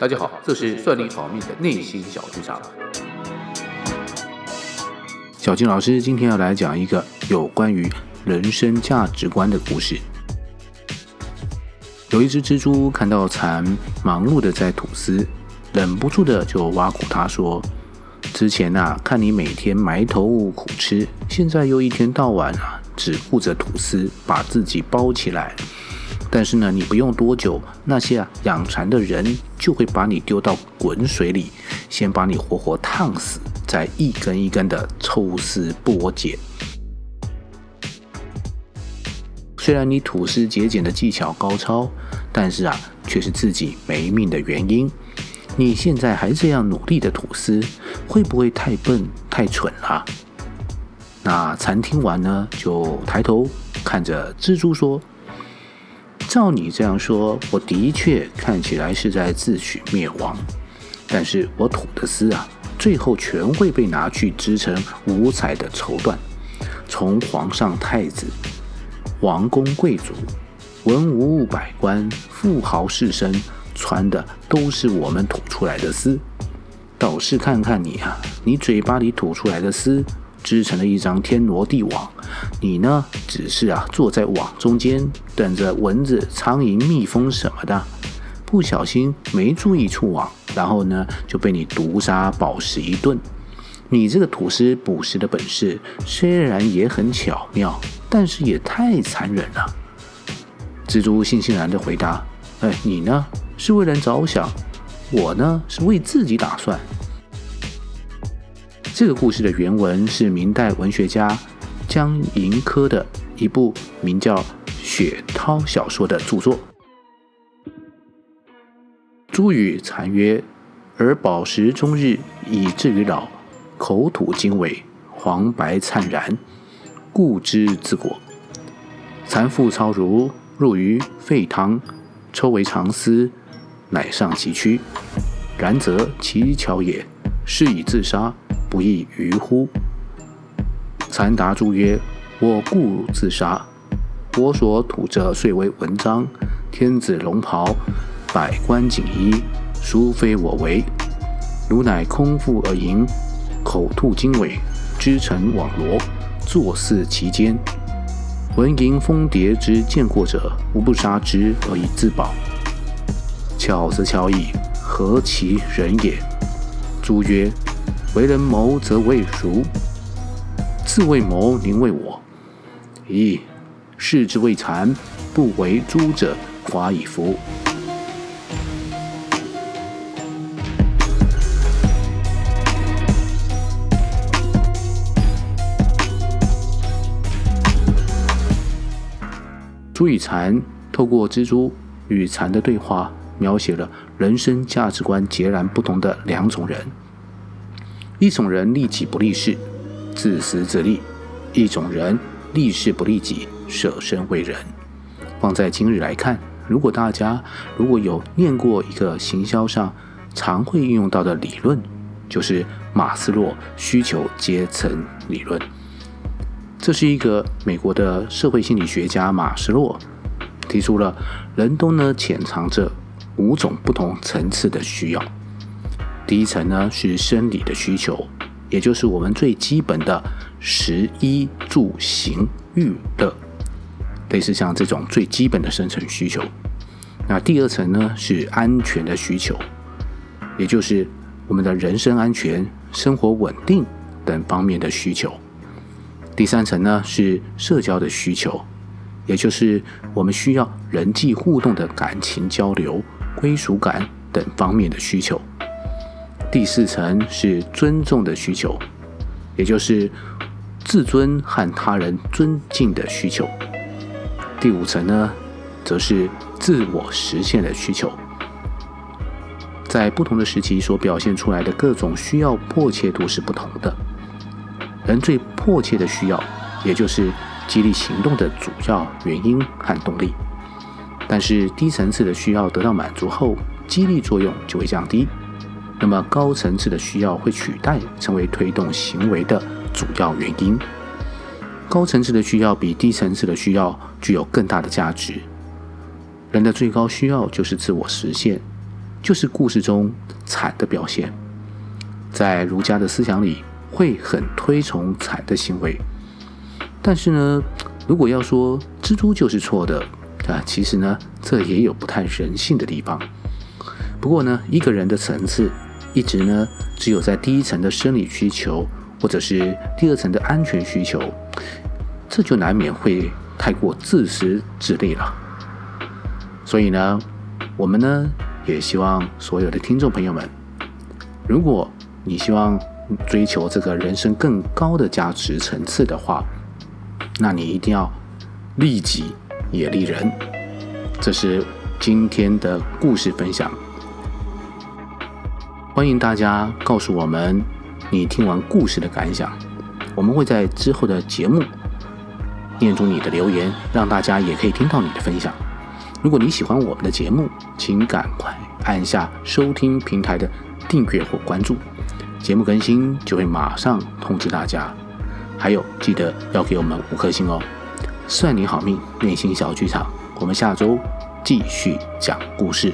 大家好，这是算你好命的内心小剧场。小金老师今天要来讲一个有关于人生价值观的故事。有一只蜘蛛看到蚕忙碌的在吐丝，忍不住的就挖苦他说：“之前呐、啊，看你每天埋头苦吃，现在又一天到晚啊，只顾着吐丝，把自己包起来。”但是呢，你不用多久，那些啊养蚕的人就会把你丢到滚水里，先把你活活烫死，再一根一根的抽丝剥茧。虽然你吐丝节俭的技巧高超，但是啊，却是自己没命的原因。你现在还这样努力的吐丝，会不会太笨太蠢了？那蚕听完呢，就抬头看着蜘蛛说。照你这样说，我的确看起来是在自取灭亡。但是我吐的丝啊，最后全会被拿去织成五彩的绸缎，从皇上、太子、王公贵族、文武百官、富豪士绅穿的都是我们吐出来的丝。倒是看看你啊，你嘴巴里吐出来的丝。织成了一张天罗地网，你呢，只是啊坐在网中间，等着蚊子、苍蝇、蜜蜂什么的，不小心没注意触网，然后呢就被你毒杀饱食一顿。你这个吐司捕食的本事虽然也很巧妙，但是也太残忍了。蜘蛛悻悻然地回答：“哎，你呢是为人着想，我呢是为自己打算。”这个故事的原文是明代文学家江盈科的一部名叫《雪涛》小说的著作。诸与蚕曰：“而饱食终日，以至于老，口吐经纬，黄白灿然，故知自果。”蚕复操如入于沸汤，抽为长丝，乃上其躯。然则其巧也，是以自杀。不亦愚乎？蚕答诸曰：“我故自杀。我所吐者虽为文章，天子龙袍，百官锦衣，殊非我为。汝乃空腹而盈，口吐经纬，织成网罗，坐肆其间。闻迎蜂蝶之见过者，无不杀之而以自保。巧则巧矣，何其人也！”诸曰。为人谋则为孰？自为谋，宁为我。咦，视之为蚕，不为诸者，寡矣夫！诸与蚕透过蜘蛛与蚕的对话，描写了人生价值观截然不同的两种人。一种人利己不利事，自私自利；一种人利事不利己，舍身为人。放在今日来看，如果大家如果有念过一个行销上常会运用到的理论，就是马斯洛需求阶层理论。这是一个美国的社会心理学家马斯洛提出了，人都呢潜藏着五种不同层次的需要。第一层呢是生理的需求，也就是我们最基本的食衣住行娱乐，类似像这种最基本的生存需求。那第二层呢是安全的需求，也就是我们的人身安全、生活稳定等方面的需求。第三层呢是社交的需求，也就是我们需要人际互动的感情交流、归属感等方面的需求。第四层是尊重的需求，也就是自尊和他人尊敬的需求。第五层呢，则是自我实现的需求。在不同的时期所表现出来的各种需要迫切度是不同的。人最迫切的需要，也就是激励行动的主要原因和动力。但是低层次的需要得到满足后，激励作用就会降低。那么高层次的需要会取代，成为推动行为的主要原因。高层次的需要比低层次的需要具有更大的价值。人的最高需要就是自我实现，就是故事中惨的表现。在儒家的思想里，会很推崇惨的行为。但是呢，如果要说蜘蛛就是错的啊，其实呢，这也有不太人性的地方。不过呢，一个人的层次一直呢，只有在第一层的生理需求，或者是第二层的安全需求，这就难免会太过自私自利了。所以呢，我们呢也希望所有的听众朋友们，如果你希望追求这个人生更高的价值层次的话，那你一定要利己也利人。这是今天的故事分享。欢迎大家告诉我们你听完故事的感想，我们会在之后的节目念出你的留言，让大家也可以听到你的分享。如果你喜欢我们的节目，请赶快按下收听平台的订阅或关注，节目更新就会马上通知大家。还有，记得要给我们五颗星哦！算你好命，内心小剧场，我们下周继续讲故事。